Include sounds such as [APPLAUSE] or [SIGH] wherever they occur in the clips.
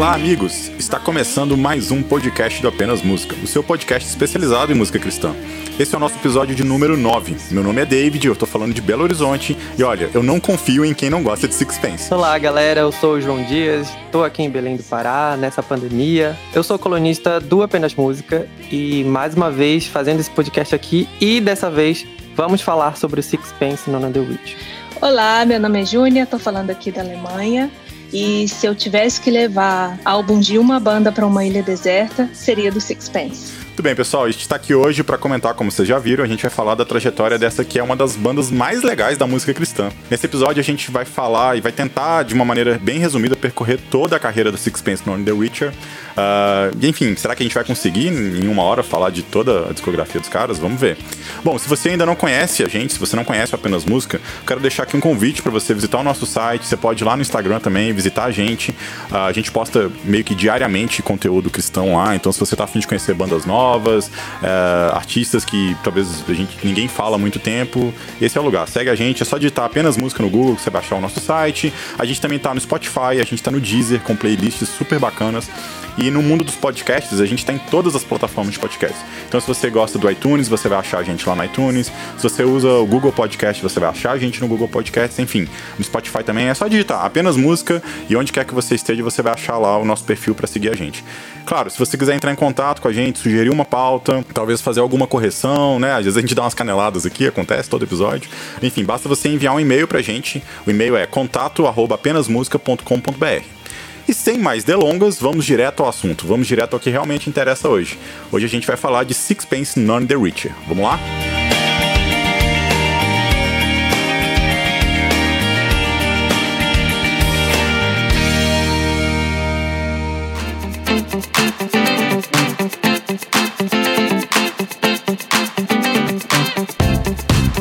Olá, amigos! Está começando mais um podcast do Apenas Música, o seu podcast especializado em música cristã. Esse é o nosso episódio de número 9. Meu nome é David, eu tô falando de Belo Horizonte e olha, eu não confio em quem não gosta de Sixpence. Olá, galera, eu sou o João Dias, tô aqui em Belém do Pará, nessa pandemia. Eu sou colunista do Apenas Música e mais uma vez fazendo esse podcast aqui e dessa vez vamos falar sobre o Sixpence Nona The Witch. Olá, meu nome é Júnia, tô falando aqui da Alemanha. E se eu tivesse que levar álbum de uma banda para uma ilha deserta, seria do Sixpence. Muito bem, pessoal, a gente está aqui hoje para comentar, como vocês já viram, a gente vai falar da trajetória dessa que é uma das bandas mais legais da música cristã. Nesse episódio a gente vai falar e vai tentar, de uma maneira bem resumida, percorrer toda a carreira do Sixpence no The Witcher. Uh, enfim, será que a gente vai conseguir em uma hora falar de toda a discografia dos caras? Vamos ver. Bom, se você ainda não conhece a gente, se você não conhece apenas música, quero deixar aqui um convite para você visitar o nosso site. Você pode ir lá no Instagram também visitar a gente. Uh, a gente posta meio que diariamente conteúdo cristão lá, então se você tá afim de conhecer bandas novas, uh, artistas que talvez a gente, ninguém fala há muito tempo. Esse é o lugar. Segue a gente, é só digitar apenas música no Google que você vai achar o nosso site. A gente também tá no Spotify, a gente tá no Deezer com playlists super bacanas. E no mundo dos podcasts, a gente está em todas as plataformas de podcast. Então, se você gosta do iTunes, você vai achar a gente lá no iTunes. Se você usa o Google Podcast, você vai achar a gente no Google Podcast. Enfim, no Spotify também é só digitar apenas música e onde quer que você esteja, você vai achar lá o nosso perfil para seguir a gente. Claro, se você quiser entrar em contato com a gente, sugerir uma pauta, talvez fazer alguma correção, né? Às vezes a gente dá umas caneladas aqui, acontece todo episódio. Enfim, basta você enviar um e-mail pra gente. O e-mail é contato@apenasmusica.com.br. E sem mais delongas, vamos direto ao assunto, vamos direto ao que realmente interessa hoje. Hoje a gente vai falar de Sixpence None the Richer. Vamos lá?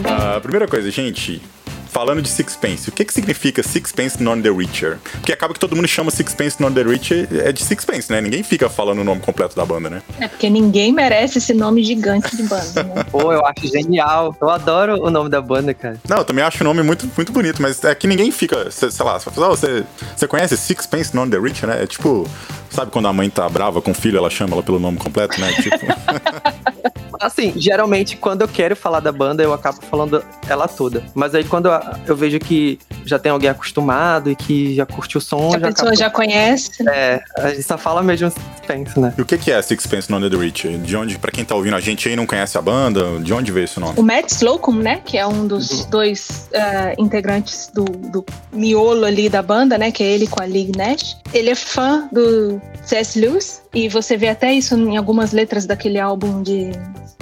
Ah, primeira coisa, gente, falando de Sixpence, o que que significa Sixpence Non The Richer? Porque acaba que todo mundo chama Sixpence Non The Richer é de Sixpence, né? Ninguém fica falando o nome completo da banda, né? É porque ninguém merece esse nome gigante de banda, né? [LAUGHS] Pô, eu acho genial. Eu adoro o nome da banda, cara. Não, eu também acho o nome muito, muito bonito, mas é que ninguém fica, sei lá, você, oh, você, você conhece Sixpence Non The Richer, né? É tipo, sabe quando a mãe tá brava com o filho, ela chama ela pelo nome completo, né? Tipo... [LAUGHS] Assim, geralmente quando eu quero falar da banda, eu acabo falando ela toda. Mas aí quando eu vejo que já tem alguém acostumado e que já curte o som. Que a já pessoa acabo... já conhece. É, a gente só fala mesmo Sixpence, né? E o que é Sixpence No The Rich? De onde, pra quem tá ouvindo a gente aí não conhece a banda, de onde veio esse nome? O Matt Slocum, né? Que é um dos uhum. dois uh, integrantes do, do miolo ali da banda, né? Que é ele com a Lee Nash. Ele é fã do C.S. Lewis. E você vê até isso em algumas letras daquele álbum de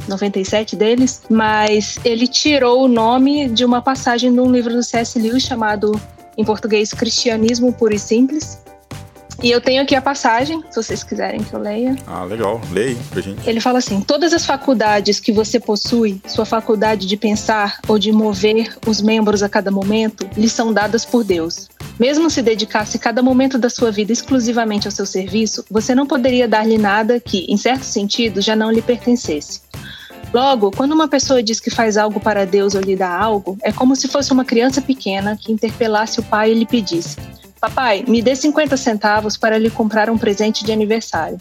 97 deles, mas ele tirou o nome de uma passagem de um livro do C.S. Lewis chamado, em português, Cristianismo Puro e Simples. E eu tenho aqui a passagem, se vocês quiserem que eu leia. Ah, legal. Leia pra gente. Ele fala assim: todas as faculdades que você possui, sua faculdade de pensar ou de mover os membros a cada momento, lhe são dadas por Deus. Mesmo se dedicasse cada momento da sua vida exclusivamente ao seu serviço, você não poderia dar-lhe nada que, em certo sentido, já não lhe pertencesse. Logo, quando uma pessoa diz que faz algo para Deus ou lhe dá algo, é como se fosse uma criança pequena que interpelasse o pai e lhe pedisse: Papai, me dê 50 centavos para lhe comprar um presente de aniversário.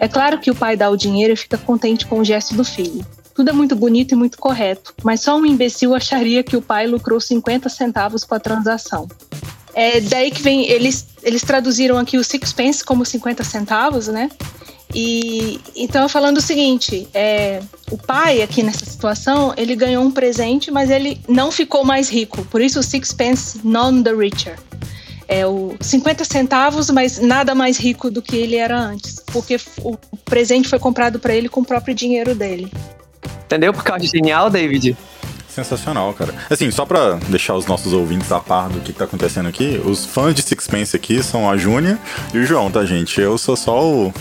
É claro que o pai dá o dinheiro e fica contente com o gesto do filho. Tudo é muito bonito e muito correto, mas só um imbecil acharia que o pai lucrou 50 centavos com a transação. É daí que vem, eles, eles traduziram aqui o sixpence como 50 centavos, né? E então falando o seguinte, é, o pai aqui nessa situação ele ganhou um presente, mas ele não ficou mais rico. Por isso o sixpence non the richer. É o 50 centavos, mas nada mais rico do que ele era antes, porque o presente foi comprado para ele com o próprio dinheiro dele. Entendeu por causa de genial, David? Sensacional, cara. Assim, só pra deixar os nossos ouvintes a par do que, que tá acontecendo aqui, os fãs de Sixpence aqui são a Júnia e o João, tá, gente? Eu sou só o,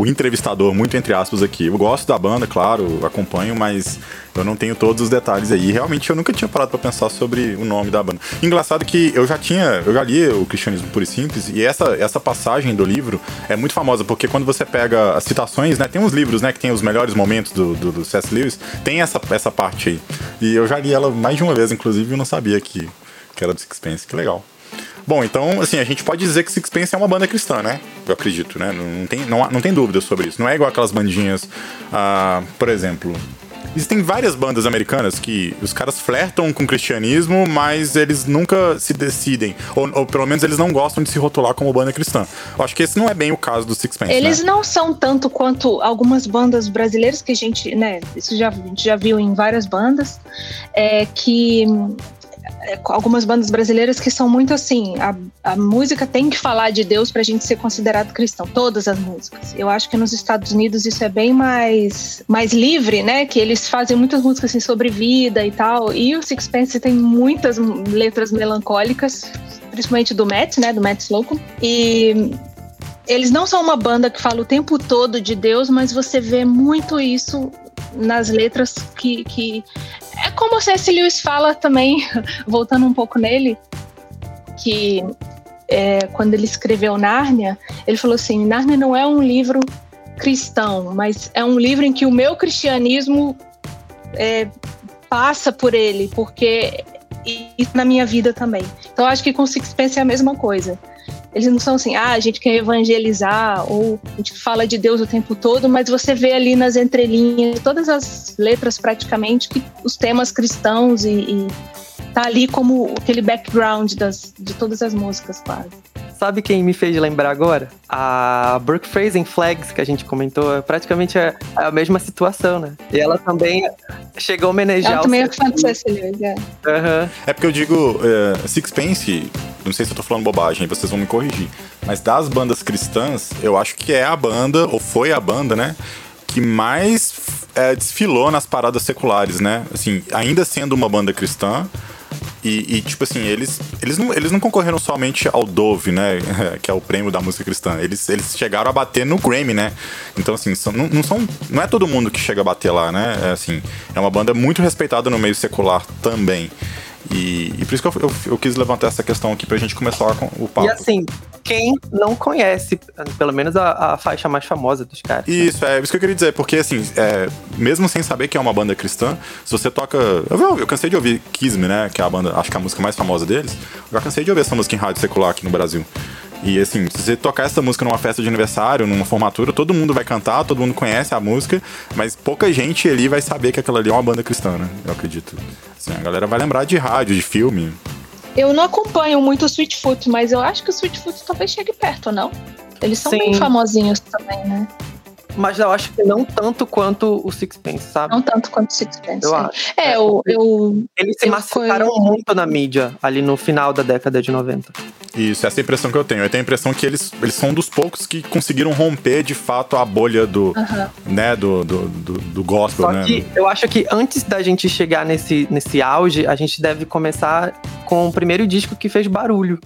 o entrevistador, muito entre aspas aqui. Eu gosto da banda, claro, acompanho, mas eu não tenho todos os detalhes aí. Realmente eu nunca tinha parado para pensar sobre o nome da banda. Engraçado que eu já tinha, eu já li o Cristianismo Puro e Simples, e essa, essa passagem do livro é muito famosa, porque quando você pega as citações, né, tem uns livros, né, que tem os melhores momentos do, do, do C.S. Lewis, tem essa, essa parte aí. E eu já li ela mais de uma vez, inclusive, e não sabia que, que era do Sixpence. Que legal. Bom, então, assim, a gente pode dizer que Sixpence é uma banda cristã, né? Eu acredito, né? Não tem, não, não tem dúvida sobre isso. Não é igual aquelas bandinhas, ah, por exemplo. Existem várias bandas americanas que os caras flertam com o cristianismo, mas eles nunca se decidem. Ou, ou, pelo menos eles não gostam de se rotular como banda cristã. Eu acho que esse não é bem o caso do Sixpence. Eles né? não são tanto quanto algumas bandas brasileiras que a gente, né? Isso já, a gente já viu em várias bandas. É que algumas bandas brasileiras que são muito assim, a, a música tem que falar de Deus para a gente ser considerado cristão, todas as músicas. Eu acho que nos Estados Unidos isso é bem mais, mais livre, né? Que eles fazem muitas músicas assim, sobre vida e tal. E o Sixpence tem muitas letras melancólicas, principalmente do Matt, né? Do Matt Slocum. E eles não são uma banda que fala o tempo todo de Deus, mas você vê muito isso nas letras que, que é como o C.S. Lewis fala também, [LAUGHS] voltando um pouco nele, que é, quando ele escreveu Nárnia, ele falou assim: Nárnia não é um livro cristão, mas é um livro em que o meu cristianismo é, passa por ele, porque isso na minha vida também. Então acho que com Sixpence é a mesma coisa. Eles não são assim, ah, a gente quer evangelizar ou a gente fala de Deus o tempo todo, mas você vê ali nas entrelinhas, todas as letras praticamente, que os temas cristãos e, e tá ali como aquele background das, de todas as músicas quase. Sabe quem me fez lembrar agora? A Brooke Fraser Flags, que a gente comentou, é praticamente a, a mesma situação, né? E ela também chegou a homenagear ela também é fã do. Lewis, é. Uhum. É porque eu digo, uh, Sixpence, não sei se eu tô falando bobagem, vocês vão me corrigir, mas das bandas cristãs, eu acho que é a banda, ou foi a banda, né? que mais é, desfilou nas paradas seculares, né? Assim, ainda sendo uma banda cristã, e, e, tipo assim, eles, eles, não, eles não concorreram somente ao Dove, né? [LAUGHS] que é o prêmio da música cristã. Eles, eles chegaram a bater no Grammy, né? Então, assim, são, não, não, são, não é todo mundo que chega a bater lá, né? É, assim, é uma banda muito respeitada no meio secular também. E, e por isso que eu, eu, eu, quis levantar essa questão aqui pra gente começar com o papo. E assim, quem não conhece, pelo menos a, a faixa mais famosa dos caras. Né? Isso, né? é isso que eu queria dizer, porque assim, é, mesmo sem saber que é uma banda cristã, se você toca. Eu, eu cansei de ouvir Kiss Me, né? Que é a banda, acho que é a música mais famosa deles. Eu já cansei de ouvir essa música em rádio secular aqui no Brasil. E assim, se você tocar essa música numa festa de aniversário, numa formatura, todo mundo vai cantar, todo mundo conhece a música, mas pouca gente ali vai saber que aquela ali é uma banda cristã, né? Eu acredito. Assim, a galera vai lembrar de rádio, de filme. Eu não acompanho muito o Sweetfoot, mas eu acho que o Sweetfoot talvez chegue perto, não? Eles são Sim. bem famosinhos também, né? Mas eu acho que não tanto quanto o Sixpence, sabe? Não tanto quanto o Sixpence. Eu acho. É, eu, eu, Eles se massificaram muito na mídia ali no final da década de 90. Isso, essa é a impressão que eu tenho. Eu tenho a impressão que eles, eles são dos poucos que conseguiram romper de fato a bolha do, né, do, do, do, do gospel, Só né? Que eu acho que antes da gente chegar nesse, nesse auge, a gente deve começar com o primeiro disco que fez barulho.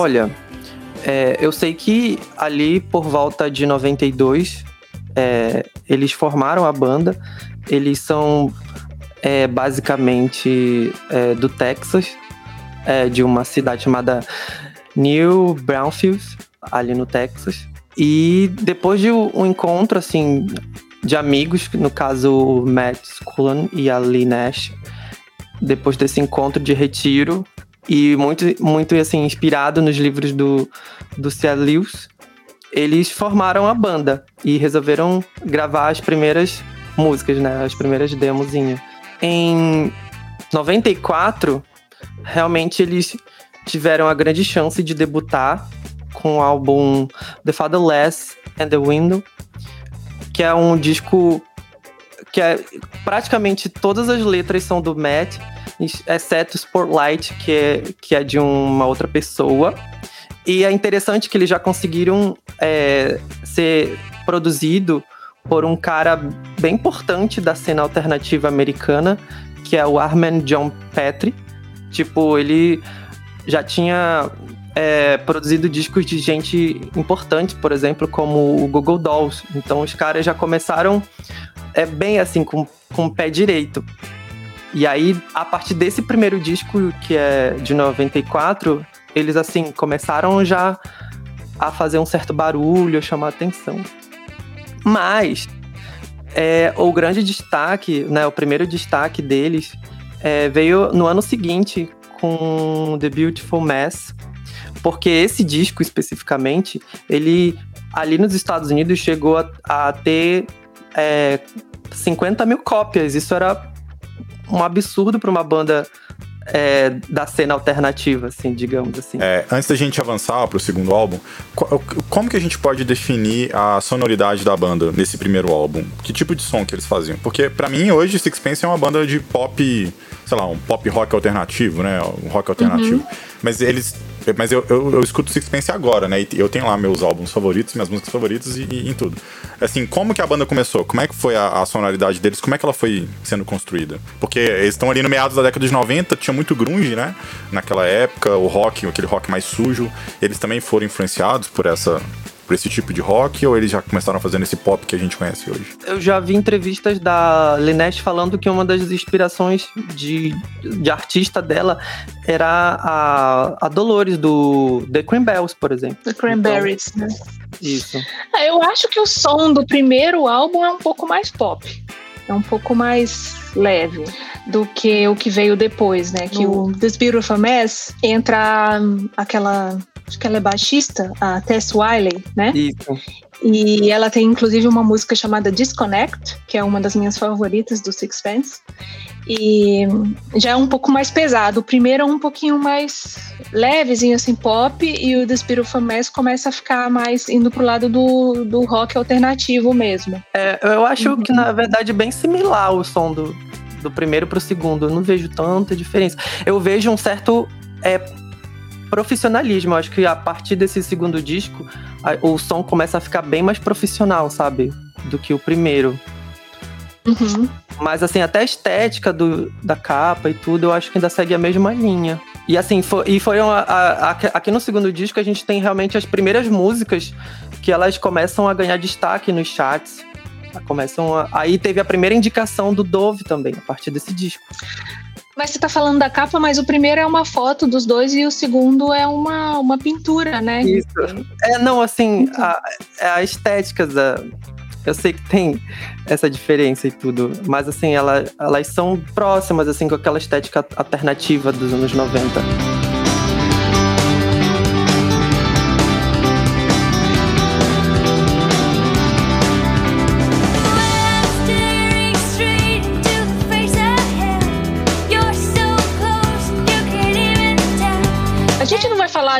Olha, é, eu sei que ali por volta de 92 é, eles formaram a banda. Eles são é, basicamente é, do Texas, é, de uma cidade chamada New Brownfield, ali no Texas. E depois de um encontro assim de amigos, no caso o Matt Scullen e a Lee Nash, depois desse encontro de retiro, e muito, muito assim, inspirado nos livros do, do C.A. Lewis, eles formaram a banda e resolveram gravar as primeiras músicas, né? As primeiras demozinhas. Em 94, realmente eles tiveram a grande chance de debutar com o álbum The Fatherless and the Window, que é um disco que é praticamente todas as letras são do Matt exceto Spotlight, que é, que é de uma outra pessoa. E é interessante que eles já conseguiram é, ser produzido por um cara bem importante da cena alternativa americana, que é o Armin John Petrie. Tipo, ele já tinha é, produzido discos de gente importante, por exemplo, como o Google Dolls. Então os caras já começaram é, bem assim, com, com o pé direito. E aí, a partir desse primeiro disco, que é de 94, eles assim começaram já a fazer um certo barulho, chamar atenção. Mas é, o grande destaque, né, o primeiro destaque deles é, veio no ano seguinte com The Beautiful Mess, porque esse disco especificamente, ele ali nos Estados Unidos chegou a, a ter é, 50 mil cópias. Isso era um absurdo para uma banda é, da cena alternativa, assim, digamos assim. É, antes da gente avançar para o segundo álbum, como que a gente pode definir a sonoridade da banda nesse primeiro álbum? Que tipo de som que eles faziam? Porque para mim hoje Sixpence é uma banda de pop, sei lá, um pop rock alternativo, né? Um rock alternativo. Uhum. Mas eles mas eu, eu, eu, escuto Sixpence agora, né? E eu tenho lá meus álbuns favoritos, minhas músicas favoritas e, e, em tudo. Assim, como que a banda começou? Como é que foi a, a sonoridade deles? Como é que ela foi sendo construída? Porque eles estão ali no meados da década de 90, tinha muito grunge, né? Naquela época, o rock, aquele rock mais sujo. Eles também foram influenciados por essa por esse tipo de rock ou eles já começaram fazendo esse pop que a gente conhece hoje? Eu já vi entrevistas da Linette falando que uma das inspirações de, de artista dela era a, a Dolores do The Cranberries, por exemplo. The Cranberries, então, né? Isso. É, eu acho que o som do primeiro álbum é um pouco mais pop. É um pouco mais leve do que o que veio depois, né? Que o This Beautiful Mess entra aquela acho que ela é baixista, a Tess Wiley, né? Isso. E ela tem inclusive uma música chamada Disconnect, que é uma das minhas favoritas do Sixpence. E já é um pouco mais pesado. O primeiro é um pouquinho mais levezinho, assim, pop, e o The Spirit of a Mess começa a ficar mais indo pro lado do, do rock alternativo mesmo. É, eu acho uhum. que, na verdade, é bem similar o som do, do primeiro pro segundo. Eu não vejo tanta diferença. Eu vejo um certo é, profissionalismo. Eu acho que a partir desse segundo disco, a, o som começa a ficar bem mais profissional, sabe? Do que o primeiro. Uhum. Mas assim, até a estética do, da capa e tudo, eu acho que ainda segue a mesma linha. E assim, foi, e foi uma, a, a, aqui no segundo disco a gente tem realmente as primeiras músicas que elas começam a ganhar destaque nos chats. Começam a, aí teve a primeira indicação do Dove também, a partir desse disco. Mas você tá falando da capa, mas o primeiro é uma foto dos dois e o segundo é uma, uma pintura, né? Isso. É, não, assim, a, é a estética da. Eu sei que tem essa diferença e tudo, mas assim, ela, elas são próximas, assim, com aquela estética alternativa dos anos 90.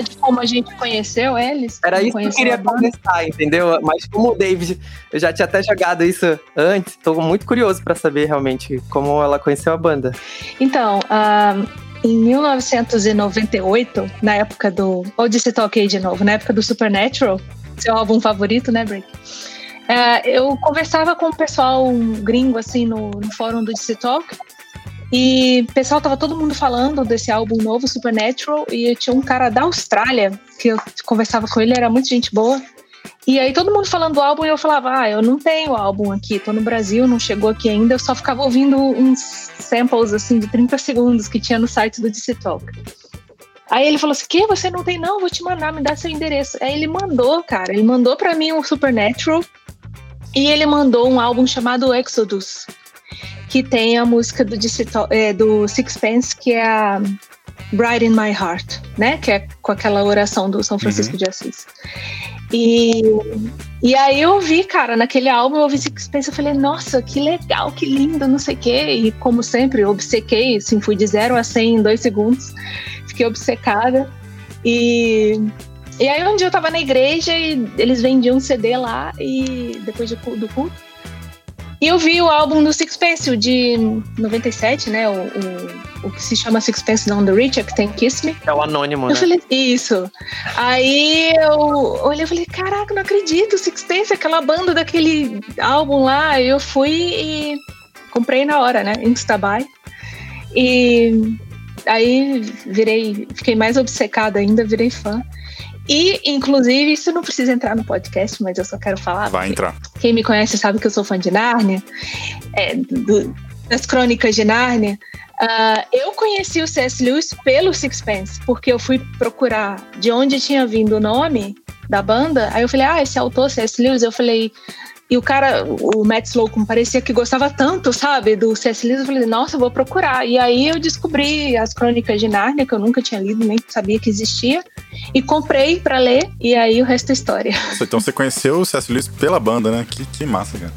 Falar de como a gente conheceu eles? Era isso que eu queria começar, entendeu? Mas como o David, eu já tinha até jogado isso antes, estou muito curioso para saber realmente como ela conheceu a banda. Então, uh, em 1998, na época do. Odyssey Talk de novo, na época do Supernatural, seu álbum favorito, né, Break? Uh, eu conversava com o pessoal gringo, assim, no, no fórum do DC Talk, e pessoal tava todo mundo falando desse álbum novo, Supernatural, e tinha um cara da Austrália que eu conversava com ele, era muito gente boa. E aí todo mundo falando do álbum e eu falava, ah, eu não tenho álbum aqui, tô no Brasil, não chegou aqui ainda, eu só ficava ouvindo uns samples assim de 30 segundos que tinha no site do DC Talk. Aí ele falou assim: que você não tem não? Vou te mandar, me dá seu endereço. Aí ele mandou, cara, ele mandou para mim o Supernatural e ele mandou um álbum chamado Exodus, que tem a música do, é, do Sixpence, que é a Bright in My Heart, né? Que é com aquela oração do São Francisco uhum. de Assis. E, e aí eu vi, cara, naquele álbum eu ouvi Sixpence, eu falei, nossa, que legal, que lindo, não sei o quê. E como sempre, eu obcequei, assim, fui de 0 a 100 em dois segundos. Fiquei obcecada. E, e aí um dia eu tava na igreja e eles vendiam um CD lá, e depois do culto, E eu vi o álbum do Sixpence, o de 97, né? O, o, o que se chama Sixpence Down the é que tem Kiss Me. É o anônimo, eu né? Falei, isso. Aí eu olhei e falei, caraca, não acredito, Sixpence, aquela banda daquele álbum lá. Eu fui e comprei na hora, né? Instabuy. E aí virei, fiquei mais obcecada ainda, virei fã. E, inclusive, isso não precisa entrar no podcast, mas eu só quero falar. Vai entrar. Quem me conhece sabe que eu sou fã de Nárnia, é, do, das crônicas de Nárnia. Uh, eu conheci o C.S. Lewis pelo Sixpence, porque eu fui procurar de onde tinha vindo o nome da banda. Aí eu falei, ah, esse autor, C.S. Lewis. Eu falei, e o cara, o Matt Slocum, parecia que gostava tanto, sabe, do C.S. Lewis. Eu falei, nossa, eu vou procurar. E aí eu descobri as Crônicas de Nárnia, que eu nunca tinha lido, nem sabia que existia. E comprei para ler, e aí o resto é história. Nossa, então você conheceu o C.S. Lewis pela banda, né? Que, que massa, cara.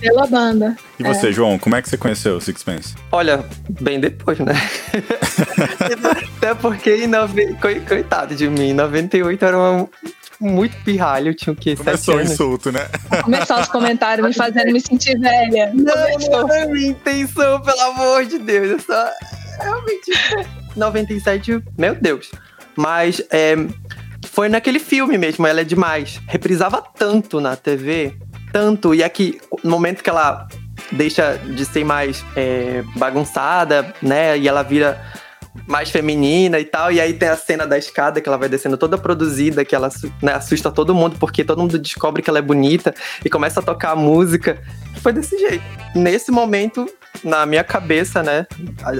Pela banda. E você, é. João, como é que você conheceu o Sixpence? Olha, bem depois, né? [LAUGHS] Até porque, em nove... coitado de mim, em 98 era uma muito pirralho, tinha o quê? Começou o insulto, né? Começar os comentários me fazendo me sentir velha. Não, não é minha intenção, pelo amor de Deus. Eu só. Realmente. 97, meu Deus. Mas é, foi naquele filme mesmo, ela é demais. Reprisava tanto na TV, tanto. E aqui, no momento que ela deixa de ser mais é, bagunçada, né? E ela vira mais feminina e tal. E aí tem a cena da escada que ela vai descendo toda produzida, que ela né, assusta todo mundo, porque todo mundo descobre que ela é bonita e começa a tocar a música. Foi desse jeito. Nesse momento, na minha cabeça, né,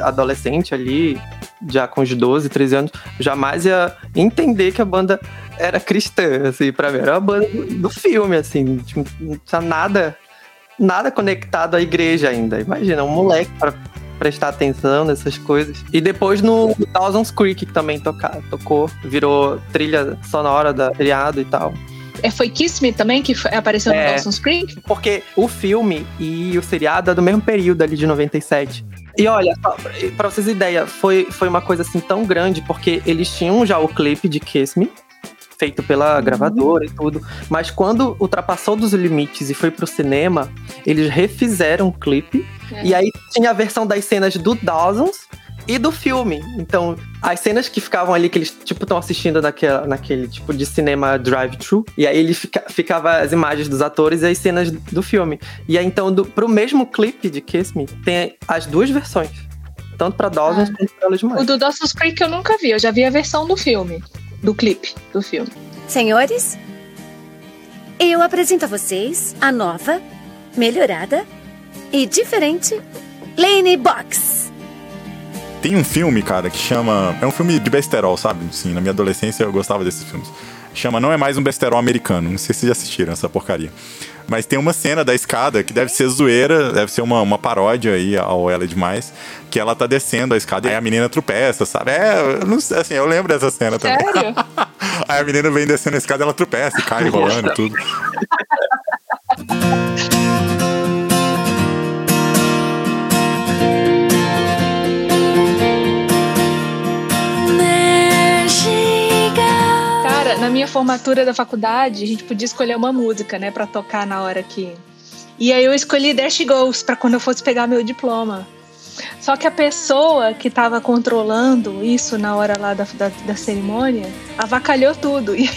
adolescente ali, já com os 12, 13 anos, jamais ia entender que a banda era cristã, assim, pra mim. Era uma banda do filme, assim, tipo, não tinha nada, nada conectado à igreja ainda. Imagina, um moleque pra prestar atenção nessas coisas. E depois no Dawson's Creek que também tocar, tocou, virou trilha sonora da seriado e tal. É, foi Kiss Me também que apareceu é, no Dawson's Creek? Porque o filme e o seriado é do mesmo período ali de 97. E olha, pra vocês ideia, foi, foi uma coisa assim tão grande, porque eles tinham já o clipe de Kiss Me, feito pela uhum. gravadora e tudo. Mas quando ultrapassou dos limites e foi pro cinema, eles refizeram o clipe. É. E aí tinha a versão das cenas do Dawson's e do filme. Então, as cenas que ficavam ali, que eles, tipo, estão assistindo naquela, naquele tipo de cinema drive-thru, e aí ele fica, ficava as imagens dos atores e as cenas do filme. E aí, então, do, pro mesmo clipe de Kiss Me, tem as duas versões. Tanto pra Dawson's ah. quanto pra Los O do Dawson's Creek eu nunca vi, eu já vi a versão do filme do clipe do filme. Senhores, eu apresento a vocês a nova, melhorada e diferente Lane Box. Tem um filme, cara, que chama. É um filme de besterol, sabe? Sim, na minha adolescência eu gostava desses filmes. Chama Não é Mais um Besterol Americano. Não sei se vocês já assistiram essa porcaria. Mas tem uma cena da escada que deve ser zoeira, deve ser uma, uma paródia aí ao Ela é Demais, que ela tá descendo a escada e aí a menina tropeça, sabe? É, eu não sei, assim, eu lembro dessa cena também. Sério? [LAUGHS] aí a menina vem descendo a escada, ela tropeça e cai [LAUGHS] rolando tudo. [LAUGHS] na minha formatura da faculdade, a gente podia escolher uma música, né, para tocar na hora que. E aí eu escolhi Dash Goes para quando eu fosse pegar meu diploma. Só que a pessoa que estava controlando isso na hora lá da, da, da cerimônia avacalhou tudo. [LAUGHS]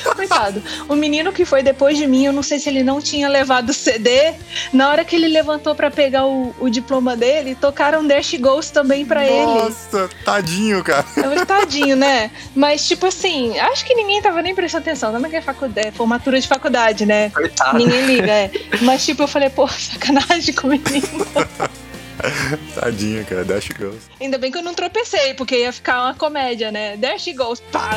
E coitado, o menino que foi depois de mim, eu não sei se ele não tinha levado o CD. Na hora que ele levantou para pegar o, o, diploma dele, tocaram Dash Ghost também para ele. Nossa, tadinho, cara. Eu, tadinho, né? Mas, tipo assim, acho que ninguém tava nem prestando atenção. Não é que é faculdade, é formatura de faculdade, né? Coitado. Ninguém liga, é. Mas, tipo, eu falei, pô, sacanagem com o menino. [LAUGHS] [LAUGHS] Tadinho, cara. Dash Goes. Ainda bem que eu não tropecei, porque ia ficar uma comédia, né? Dash Goes. Pá!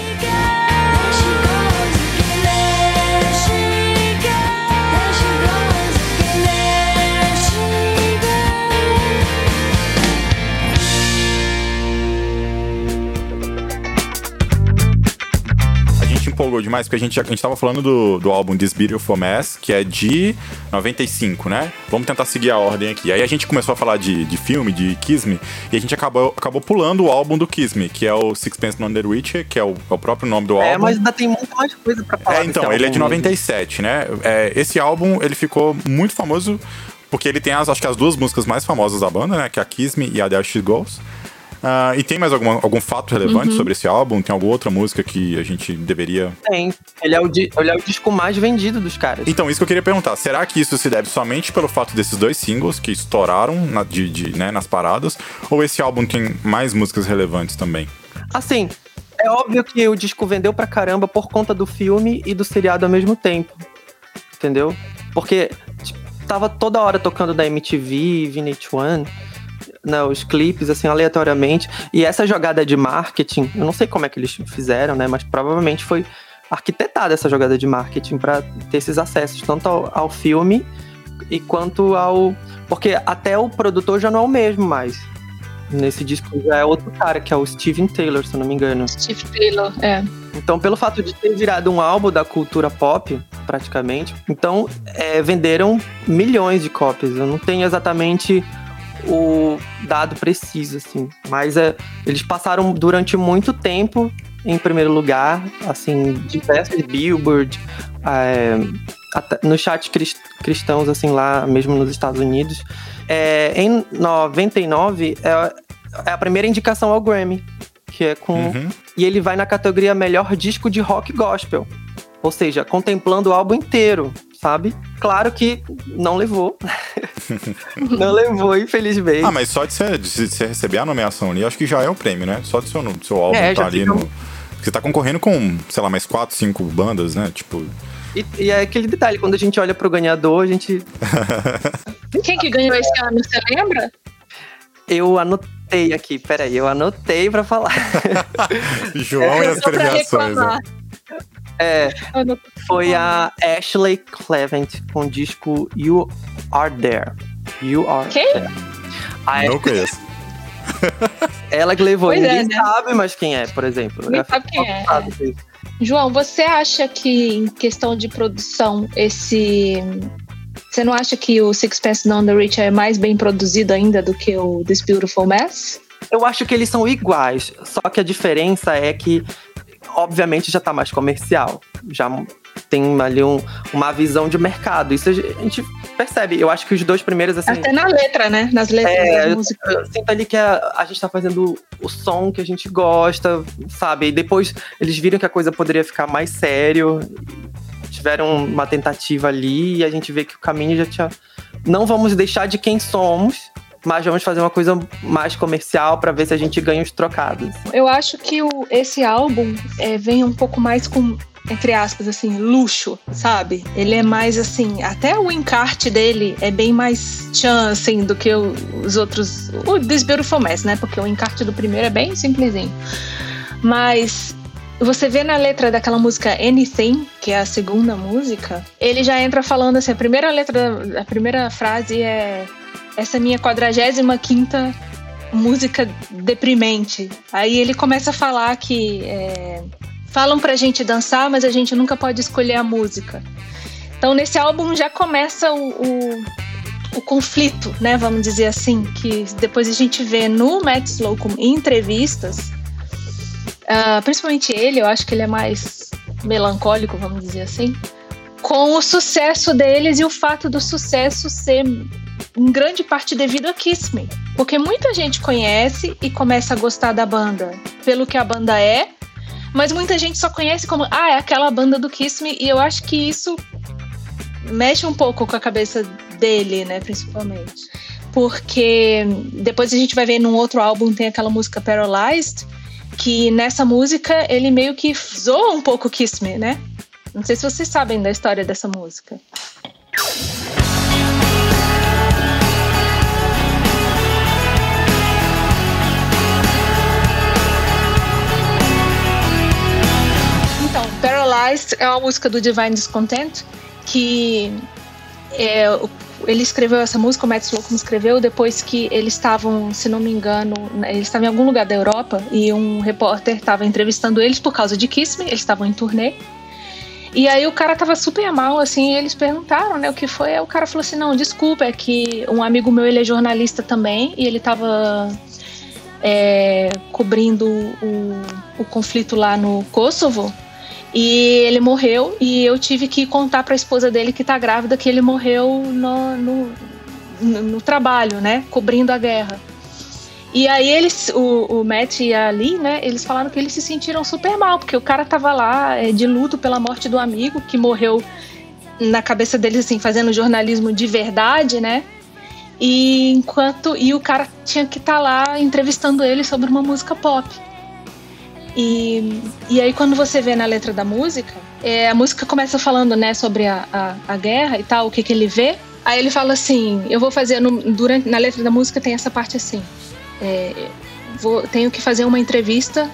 Empolgou demais, porque a gente, a gente tava falando do, do álbum This Beautiful Mess, que é de 95, né? Vamos tentar seguir a ordem aqui. Aí a gente começou a falar de, de filme, de Kiss Me, e a gente acabou, acabou pulando o álbum do Kiss Me, que é o Sixpence None the Witcher, que é o, é o próprio nome do é, álbum. É, mas ainda tem muito mais coisa pra falar. É, então, ele é de 97, né? É, esse álbum, ele ficou muito famoso porque ele tem as, acho que as duas músicas mais famosas da banda, né? Que é a Kiss Me e a There She Goes. Uh, e tem mais alguma, algum fato relevante uhum. sobre esse álbum? Tem alguma outra música que a gente deveria. Tem. Ele é, o ele é o disco mais vendido dos caras. Então, isso que eu queria perguntar. Será que isso se deve somente pelo fato desses dois singles que estouraram na, de, de, né, nas paradas? Ou esse álbum tem mais músicas relevantes também? Assim, é óbvio que o disco vendeu pra caramba por conta do filme e do seriado ao mesmo tempo. Entendeu? Porque tipo, tava toda hora tocando da MTV, VH1 né, os clipes, assim, aleatoriamente. E essa jogada de marketing, eu não sei como é que eles fizeram, né? Mas provavelmente foi arquitetada essa jogada de marketing para ter esses acessos, tanto ao, ao, filme e quanto ao. Porque até o produtor já não é o mesmo mais. Nesse disco já é outro cara, que é o Steven Taylor, se eu não me engano. Steve Taylor, é. Então, pelo fato de ter virado um álbum da cultura pop, praticamente, então é, venderam milhões de cópias. Eu não tenho exatamente o dado preciso, assim. Mas é, eles passaram durante muito tempo em primeiro lugar, assim, diversos Billboard, é, no chat cristãos, assim, lá mesmo nos Estados Unidos. É, em 99, é, é a primeira indicação ao Grammy, que é com... Uhum. E ele vai na categoria Melhor Disco de Rock Gospel. Ou seja, contemplando o álbum inteiro sabe? Claro que não levou. [LAUGHS] não levou, infelizmente. Ah, mas só de você, de você receber a nomeação ali, acho que já é o prêmio, né? Só do seu, seu álbum é, tá ali no. Você tá concorrendo com, sei lá, mais quatro, cinco bandas, né? Tipo. E, e, é aquele detalhe, quando a gente olha pro ganhador, a gente. [LAUGHS] Quem que ganhou esse ano, você lembra? Eu anotei aqui, peraí, eu anotei pra falar. [LAUGHS] João e as premiações. Né? É, foi a Ashley Clevent com o disco You Are There. You Are quem? There. A Não conheço. [LAUGHS] Ela que levou, pois ninguém é, né? sabe mais quem é, por exemplo. Ninguém sabe quem é. João, você acha que em questão de produção, esse. Você não acha que o Sixpence None the Rich é mais bem produzido ainda do que o This Beautiful Mess? Eu acho que eles são iguais, só que a diferença é que obviamente já tá mais comercial. Já tem ali um, uma visão de mercado. Isso a gente percebe. Eu acho que os dois primeiros, assim. Até na letra, né? Nas letras é. Eu, sinto ali que a, a gente tá fazendo o som que a gente gosta, sabe? E depois eles viram que a coisa poderia ficar mais sério. Tiveram uma tentativa ali e a gente vê que o caminho já tinha. Não vamos deixar de quem somos, mas vamos fazer uma coisa mais comercial para ver se a gente ganha os trocados. Eu acho que o, esse álbum é, vem um pouco mais com entre aspas, assim, luxo, sabe? Ele é mais assim, até o encarte dele é bem mais chan, assim, do que os outros. O This Beautiful Mess, né? Porque o encarte do primeiro é bem simplesinho. Mas você vê na letra daquela música Anything, que é a segunda música, ele já entra falando assim, a primeira letra, a primeira frase é essa minha 45 quinta música deprimente. Aí ele começa a falar que é, falam pra gente dançar, mas a gente nunca pode escolher a música. Então nesse álbum já começa o, o, o conflito, né? Vamos dizer assim, que depois a gente vê no Matt Slocum em entrevistas, uh, principalmente ele, eu acho que ele é mais melancólico, vamos dizer assim, com o sucesso deles e o fato do sucesso ser em grande parte devido a Kiss Me. Porque muita gente conhece e começa a gostar da banda pelo que a banda é, mas muita gente só conhece como, ah, é aquela banda do Kiss Me, e eu acho que isso mexe um pouco com a cabeça dele, né, principalmente. Porque depois a gente vai ver num outro álbum, tem aquela música Paralyzed, que nessa música ele meio que zoa um pouco Kiss Me, né? Não sei se vocês sabem da história dessa música. Paralyzed é uma música do Divine Discontent que é, ele escreveu essa música, o Matt Slocum escreveu depois que eles estavam, se não me engano, eles estavam em algum lugar da Europa e um repórter estava entrevistando eles por causa de Kiss Me, eles estavam em turnê. E aí o cara tava super mal, assim, e eles perguntaram, né, o que foi. Aí o cara falou assim: "Não, desculpa, é que um amigo meu, ele é jornalista também e ele tava é, cobrindo o, o conflito lá no Kosovo e ele morreu e eu tive que contar para a esposa dele que tá grávida que ele morreu no, no, no, trabalho, né? Cobrindo a guerra. E aí eles, o, o Matt e a Lee, né, eles falaram que eles se sentiram super mal, porque o cara tava lá é, de luto pela morte do amigo, que morreu na cabeça deles, assim, fazendo jornalismo de verdade, né? E enquanto. E o cara tinha que estar tá lá entrevistando ele sobre uma música pop. E, e aí, quando você vê na letra da música, é, a música começa falando, né, sobre a, a, a guerra e tal, o que, que ele vê. Aí ele fala assim: eu vou fazer. No, durante, na letra da música tem essa parte assim é, vou, tenho que fazer uma entrevista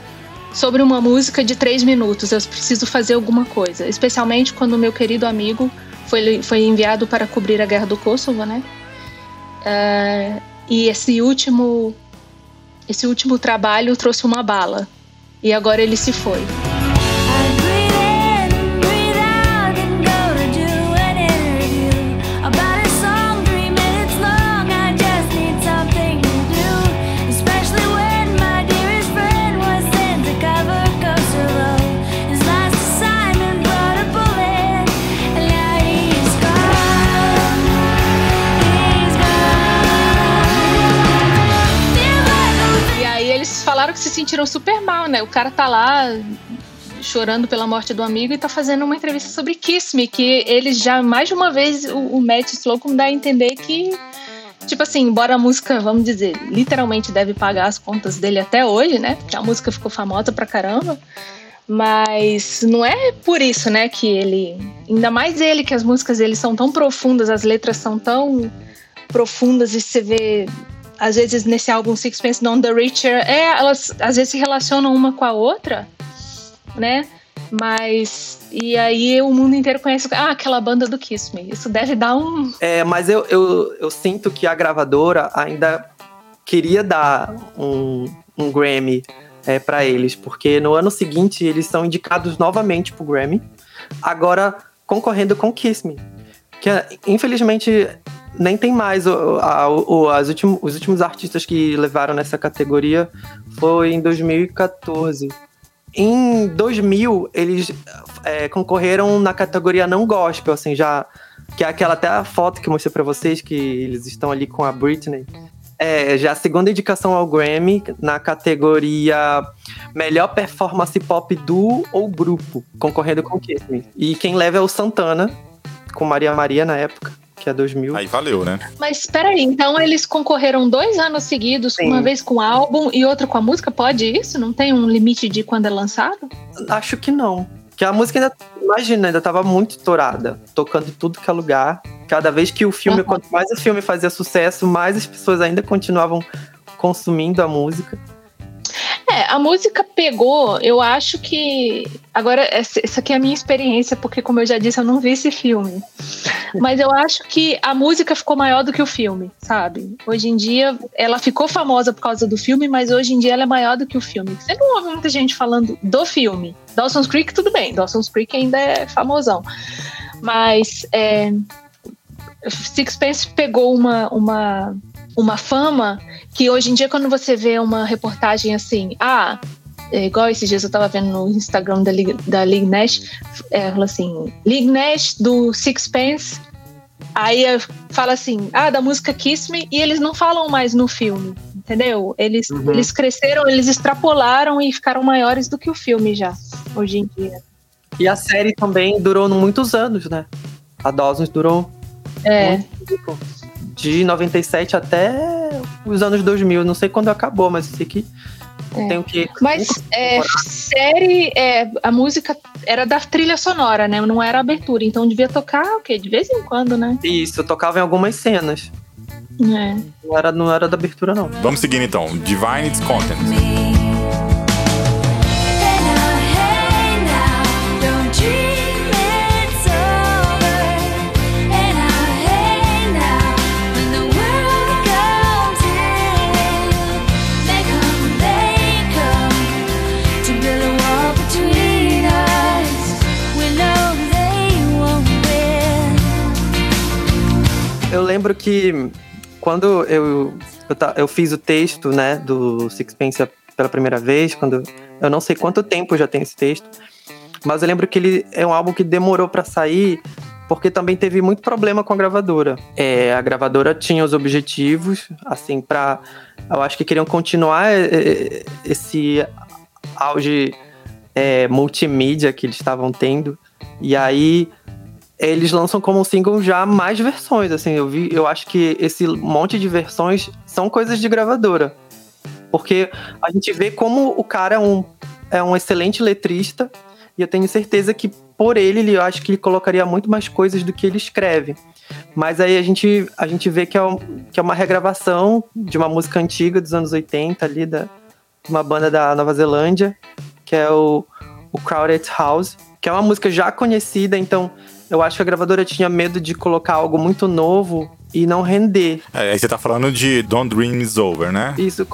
sobre uma música de três minutos. Eu preciso fazer alguma coisa, especialmente quando meu querido amigo foi, foi enviado para cobrir a guerra do Kosovo, né? Uh, e esse último, esse último trabalho trouxe uma bala. E agora ele se foi. Sentiram super mal, né? O cara tá lá chorando pela morte do amigo e tá fazendo uma entrevista sobre Kiss Me, que eles já, mais de uma vez, o, o Matt Slocum dá a entender que, tipo assim, embora a música, vamos dizer, literalmente deve pagar as contas dele até hoje, né? A música ficou famosa pra caramba. Mas não é por isso, né, que ele. Ainda mais ele, que as músicas dele são tão profundas, as letras são tão profundas e você vê às vezes nesse álbum Sixpence None the Richer, é, elas às vezes se relacionam uma com a outra, né? Mas. E aí o mundo inteiro conhece. Ah, aquela banda do Kiss Me. Isso deve dar um. É, mas eu, eu, eu sinto que a gravadora ainda queria dar um, um Grammy é, para eles, porque no ano seguinte eles são indicados novamente pro Grammy, agora concorrendo com Kiss Me. Que infelizmente nem tem mais. O, a, o, as últimos, os últimos artistas que levaram nessa categoria foi em 2014. Em 2000, eles é, concorreram na categoria não gospel, assim, já. Que é aquela até a foto que eu mostrei pra vocês, que eles estão ali com a Britney. É, já a segunda indicação ao Grammy na categoria Melhor Performance Pop Duo ou Grupo, concorrendo com o E quem leva é o Santana, com Maria Maria na época que é 2000. Aí valeu, né? Mas peraí, então eles concorreram dois anos seguidos, Sim. uma vez com o álbum e outra com a música? Pode isso? Não tem um limite de quando é lançado? Acho que não. Que a música ainda, imagina, ainda tava muito estourada, tocando em tudo que é lugar. Cada vez que o filme, uhum. quanto mais o filme fazia sucesso, mais as pessoas ainda continuavam consumindo a música. É, a música pegou, eu acho que. Agora, essa aqui é a minha experiência, porque, como eu já disse, eu não vi esse filme. Mas eu acho que a música ficou maior do que o filme, sabe? Hoje em dia, ela ficou famosa por causa do filme, mas hoje em dia ela é maior do que o filme. Você não ouve muita gente falando do filme. Dawson's Creek, tudo bem. Dawson's Creek ainda é famosão. Mas. É, Sixpence pegou uma, uma uma fama que hoje em dia, quando você vê uma reportagem assim, ah, é igual esses dias eu tava vendo no Instagram da da League Nash, é, fala assim, League Nash do Sixpence, aí fala assim, ah, da música Kiss Me, e eles não falam mais no filme, entendeu? Eles, uhum. eles cresceram, eles extrapolaram e ficaram maiores do que o filme já, hoje em dia. E a série também durou muitos anos, né? A Dawson's durou é. muito tempo de 97 até os anos 2000. Não sei quando acabou, mas sei que é. tem o que. Mas é, série, é, a música era da trilha sonora, né? Não era abertura. Então devia tocar o quê? De vez em quando, né? Isso, eu tocava em algumas cenas. É. Não era, não era da abertura, não. Vamos seguindo então. Divine Content. Lembro que quando eu, eu, eu, fiz o texto, né, do Sixpence pela primeira vez, quando eu não sei quanto tempo já tem esse texto, mas eu lembro que ele é um álbum que demorou para sair porque também teve muito problema com a gravadora. É, a gravadora tinha os objetivos, assim, para eu acho que queriam continuar é, é, esse auge é, multimídia que eles estavam tendo. E aí eles lançam como single já mais versões, assim, eu vi, eu acho que esse monte de versões são coisas de gravadora. Porque a gente vê como o cara é um, é um excelente letrista e eu tenho certeza que por ele, eu acho que ele colocaria muito mais coisas do que ele escreve. Mas aí a gente, a gente vê que é, um, que é uma regravação de uma música antiga dos anos 80 ali, da, de uma banda da Nova Zelândia, que é o, o Crowded House, que é uma música já conhecida, então eu acho que a gravadora tinha medo de colocar algo muito novo e não render. É, aí você tá falando de Don't Dream Is Over, né? Isso,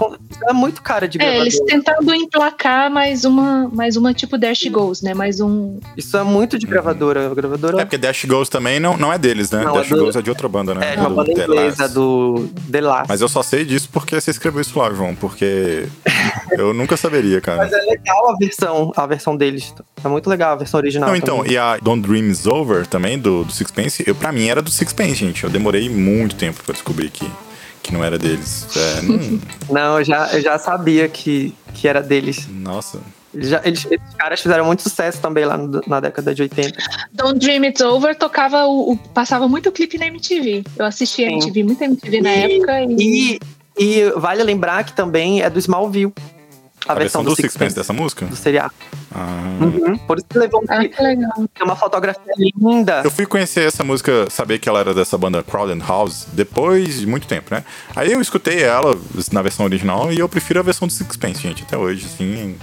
é muito cara de gravadora. É, eles tentando emplacar mais uma, mais uma tipo Dash Goes, né? Mais um... Isso é muito de gravadora. A gravadora... É porque Dash Goes também não, não é deles, né? Não, Dash é do... Goes é de outra banda, né? É, de uma banda inglesa, do The Last. Mas eu só sei disso porque você escreveu isso lá, João, porque [LAUGHS] eu nunca saberia, cara. Mas é legal a versão, a versão deles. É muito legal a versão original Não, então, também. e a Don't Dream Is Over também, do, do Sixpence, eu, pra mim era do Sixpence, gente. Eu demorei muito tempo pra descobrir que, que não era deles. É, não... [LAUGHS] não, eu já, eu já sabia que, que era deles. Nossa. Eles, já, eles, esses caras fizeram muito sucesso também lá no, na década de 80. Don't Dream It's Over tocava o, o passava muito clipe na MTV. Eu assistia Sim. MTV, muita MTV e, na época. E... e... E vale lembrar que também é do Smallville. A, a versão, versão, do, do Sixpence dessa música? Do seriado. Ah. Uhum. Por isso que levou um ah, que legal. É uma fotografia linda. Eu fui conhecer essa música, saber que ela era dessa banda Crowd House, depois de muito tempo, né? Aí eu escutei ela na versão original e eu prefiro a versão do Sixpence, gente, até hoje, assim.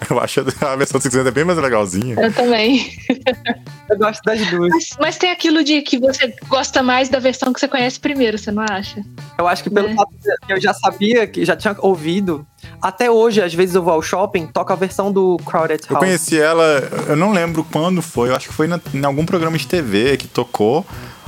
[LAUGHS] Eu acho a versão do Sixpence é bem mais legalzinha. Eu também. [LAUGHS] eu gosto das duas. Mas, mas, tem aquilo de que você gosta mais da versão que você conhece primeiro, você não acha? Eu acho que pelo né? fato que eu já sabia, que já tinha ouvido, até hoje, às vezes eu vou ao shopping, toca a versão do Crowded House. Eu conheci ela, eu não lembro quando foi, eu acho que foi na, em algum programa de TV que tocou.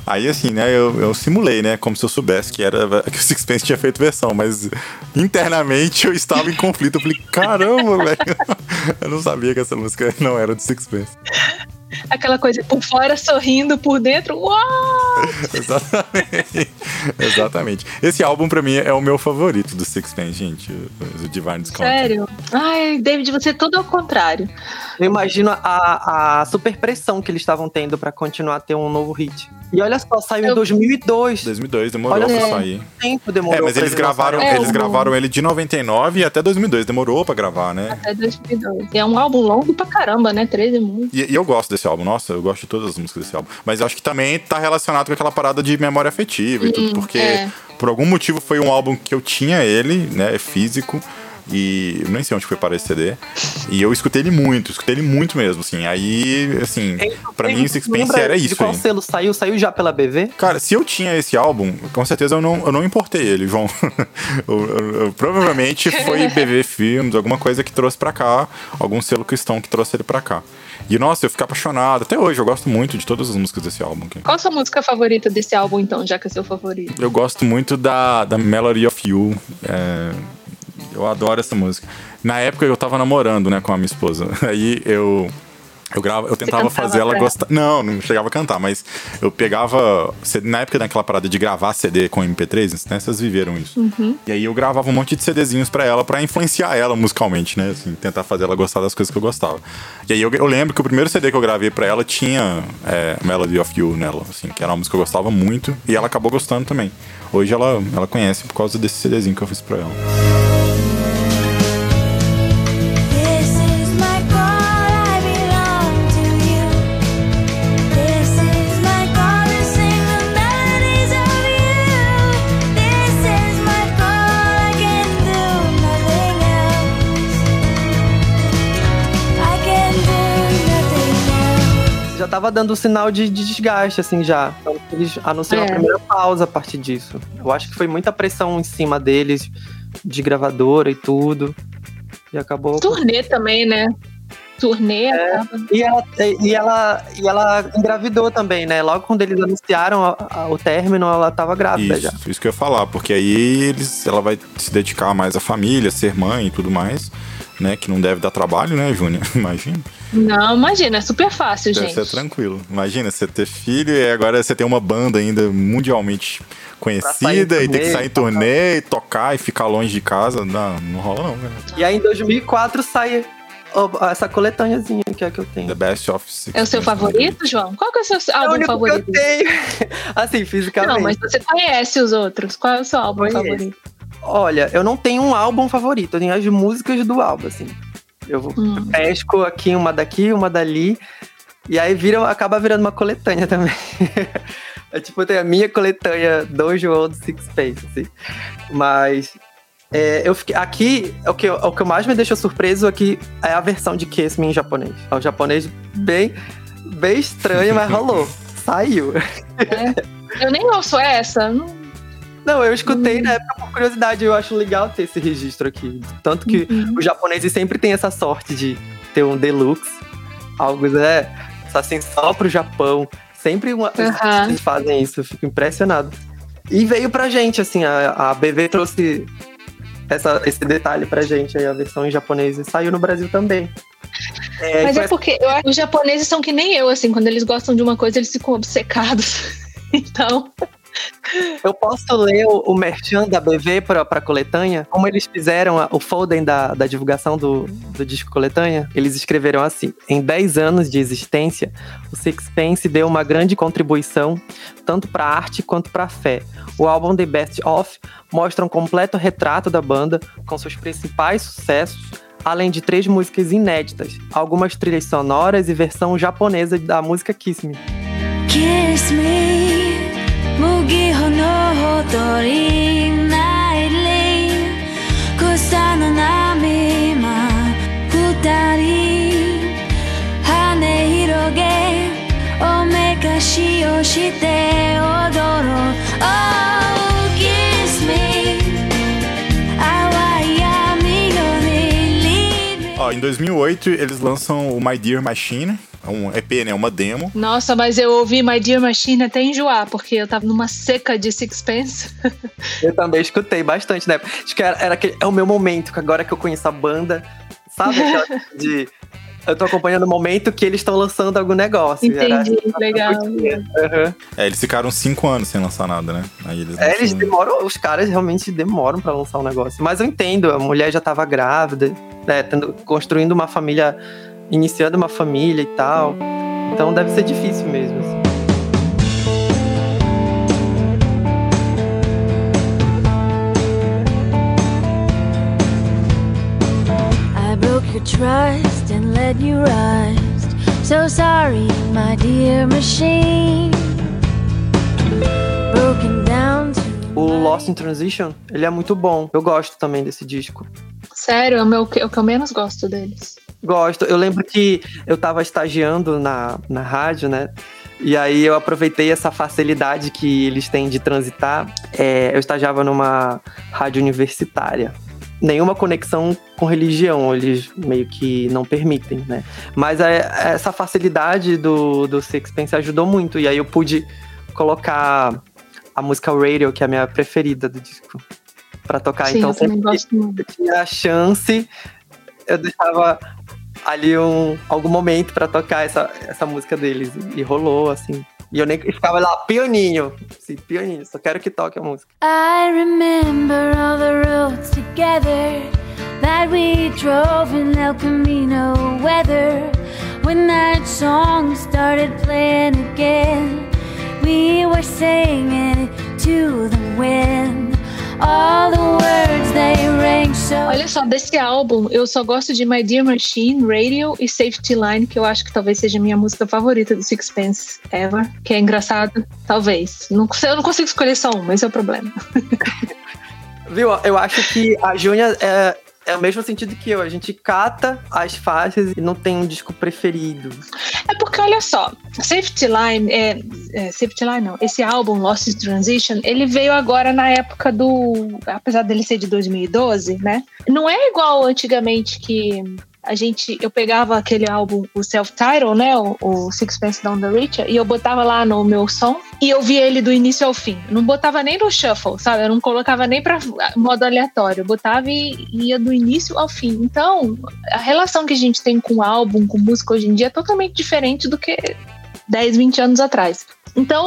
Aí, assim, né, eu, eu, simulei, né, como se eu soubesse que era [LAUGHS] que o Sixpence tinha feito versão, mas internamente eu estava em conflito. Eu falei, caramba, velho, [LAUGHS] eu não sabia que essa música não era do Sixpence. Aquela coisa por fora sorrindo, por dentro, uau! [LAUGHS] Exatamente. Exatamente. Esse álbum, pra mim, é o meu favorito do Sixpence, gente. O Divine Discount. Sério? Ai, David, você é todo ao contrário. Eu imagino a, a super pressão que eles estavam tendo para continuar a ter um novo hit. E olha só, saiu eu... em 2002. 2002, demorou olha pra sair. tempo demorou. É, mas eles gravaram, é, eles gravaram ele de 99 até 2002, demorou pra gravar, né? Até 2002. E é um álbum longo pra caramba, né? 13 músicas. E, e eu gosto desse álbum, nossa, eu gosto de todas as músicas desse álbum. Mas eu acho que também tá relacionado com aquela parada de memória afetiva e tudo, hum, porque é. por algum motivo foi um álbum que eu tinha ele, né, físico. E eu nem sei onde foi para esse CD. E eu escutei ele muito, escutei ele muito mesmo, assim. Aí, assim, então, pra mim, Sixpence era isso. De qual aí. selo saiu? Saiu já pela BV? Cara, se eu tinha esse álbum, com certeza eu não, eu não importei ele, João. [LAUGHS] eu, eu, eu, provavelmente foi [LAUGHS] BV Films, alguma coisa que trouxe pra cá, algum selo cristão que trouxe ele pra cá. E nossa, eu fiquei apaixonado. Até hoje, eu gosto muito de todas as músicas desse álbum. Aqui. Qual a sua música favorita desse álbum, então, já que é seu favorito? Eu gosto muito da, da Melody of You. É, eu adoro essa música. Na época eu tava namorando, né, com a minha esposa. [LAUGHS] Aí eu eu, grava, eu tentava fazer ela gostar. Não, não chegava a cantar, mas eu pegava. Na época daquela parada de gravar CD com MP3, né? Vocês viveram isso. Uhum. E aí eu gravava um monte de CDzinhos pra ela, pra influenciar ela musicalmente, né? Assim, tentar fazer ela gostar das coisas que eu gostava. E aí eu, eu lembro que o primeiro CD que eu gravei pra ela tinha é, Melody of You nela, assim, que era uma música que eu gostava muito. E ela acabou gostando também. Hoje ela, ela conhece por causa desse CDzinho que eu fiz pra ela. Tava dando sinal de, de desgaste, assim, já. Então, eles anunciaram é. a primeira pausa a partir disso. Eu acho que foi muita pressão em cima deles, de gravadora e tudo. E acabou. Turnê também, né? turnê. É, e, ela, e, ela, e ela engravidou também, né? Logo quando eles anunciaram a, a, o término, ela tava grávida isso, já. Isso que eu ia falar, porque aí eles, ela vai se dedicar mais à família, ser mãe e tudo mais, né? Que não deve dar trabalho, né, Júnior? [LAUGHS] Imagina. Não, imagina, é super fácil, deve gente. Deve ser tranquilo. Imagina, você ter filho e agora você tem uma banda ainda mundialmente conhecida e ter que sair em turnê e tocar e ficar longe de casa. Não, não rola não, né? E aí em 2004 sai essa coletâneazinha que é que eu tenho. The Best of Six É o seu favorito, João? Qual que é o seu álbum é o favorito? Que eu tenho. [LAUGHS] assim, fisicamente. Não, mas você conhece os outros. Qual é o seu álbum Conheço. favorito? Olha, eu não tenho um álbum favorito, eu tenho as músicas do álbum, assim. Eu hum. pesco aqui, uma daqui, uma dali. E aí vira, acaba virando uma coletânea também. [LAUGHS] é tipo, tem a minha coletânea do João do Sixpence, assim. Mas é, eu fiquei, aqui, o que, o que mais me deixou surpreso aqui é a versão de Kiss Me em japonês. É um japonês bem, bem estranho, mas rolou. [LAUGHS] Saiu. É. Eu nem ouço essa. Não, não eu escutei hum. na época por curiosidade. Eu acho legal ter esse registro aqui. Tanto que uhum. os japoneses sempre têm essa sorte de ter um deluxe. Algo, né? Assim, só pro Japão. Sempre uma, uhum. eles fazem isso. Eu fico impressionado. E veio pra gente, assim, a, a BV trouxe essa, esse detalhe pra gente aí, a versão em japonês. E saiu no Brasil também. É, Mas é porque eu acho que os japoneses são que nem eu, assim, quando eles gostam de uma coisa, eles ficam obcecados. [LAUGHS] então. Eu posso ler o, o merchan da BV para a coletânea? Como eles fizeram a, o folding da, da divulgação do, do disco coletânea? Eles escreveram assim: Em 10 anos de existência, o Sixpence deu uma grande contribuição tanto para a arte quanto para a fé. O álbum The Best Of mostra um completo retrato da banda com seus principais sucessos além de três músicas inéditas, algumas trilhas sonoras e versão japonesa da música Kiss Me. Kiss me. 麦穂のほとりないり草の波間二人羽広げおめかしをして踊ろう、oh, Ó, em 2008 eles lançam o My Dear Machine, um EP, né? Uma demo. Nossa, mas eu ouvi My Dear Machine até enjoar, porque eu tava numa seca de Sixpence. [LAUGHS] eu também escutei bastante, né? Acho que era, era aquele, é o meu momento, que agora que eu conheço a banda, sabe? [LAUGHS] de. Eu tô acompanhando o momento que eles estão lançando algum negócio. Entendi, era, legal. Uhum. É, eles ficaram cinco anos sem lançar nada, né? Aí eles, é, eles demoram, os caras realmente demoram para lançar um negócio. Mas eu entendo, a mulher já tava grávida, né? Tendo, construindo uma família iniciando uma família e tal. Então deve ser difícil mesmo. Assim. Trust and let you rust. So sorry, my dear machine. Broken down to o Lost in Transition, ele é muito bom. Eu gosto também desse disco. Sério, é o, meu, é o que eu menos gosto deles. Gosto. Eu lembro que eu tava estagiando na, na rádio, né? E aí eu aproveitei essa facilidade que eles têm de transitar. É, eu estagiava numa rádio universitária. Nenhuma conexão com religião, eles meio que não permitem, né? Mas é, essa facilidade do, do Sixpence ajudou muito. E aí eu pude colocar a música Radio, que é a minha preferida do disco, para tocar. Sim, então eu sempre eu tinha a chance, eu deixava ali um, algum momento para tocar essa, essa música deles. E rolou, assim. E eu nem ficava lá, pianinho. Assim, pianinho, só quero que toque a música. I remember all the roads together that we drove in El Camino weather. When that song started playing again, we were singing to the wind. Olha só, desse álbum, eu só gosto de My Dear Machine, Radio e Safety Line, que eu acho que talvez seja a minha música favorita do Sixpence ever. Que é engraçado, talvez. Não, eu não consigo escolher só um, esse é o problema. [LAUGHS] Viu? Eu acho que a Júnia é, é o mesmo sentido que eu. A gente cata as faixas e não tem um disco preferido. É porque, olha só, Safety Line, é, é, Safety Line não, esse álbum, Lost Transition, ele veio agora na época do. Apesar dele ser de 2012, né? Não é igual antigamente que a gente, eu pegava aquele álbum, o self-title, né, o, o Sixpence Down the Richer, e eu botava lá no meu som e eu via ele do início ao fim. Não botava nem no shuffle, sabe? Eu não colocava nem para modo aleatório. Eu botava e ia do início ao fim. Então, a relação que a gente tem com álbum, com música hoje em dia é totalmente diferente do que 10, 20 anos atrás. Então,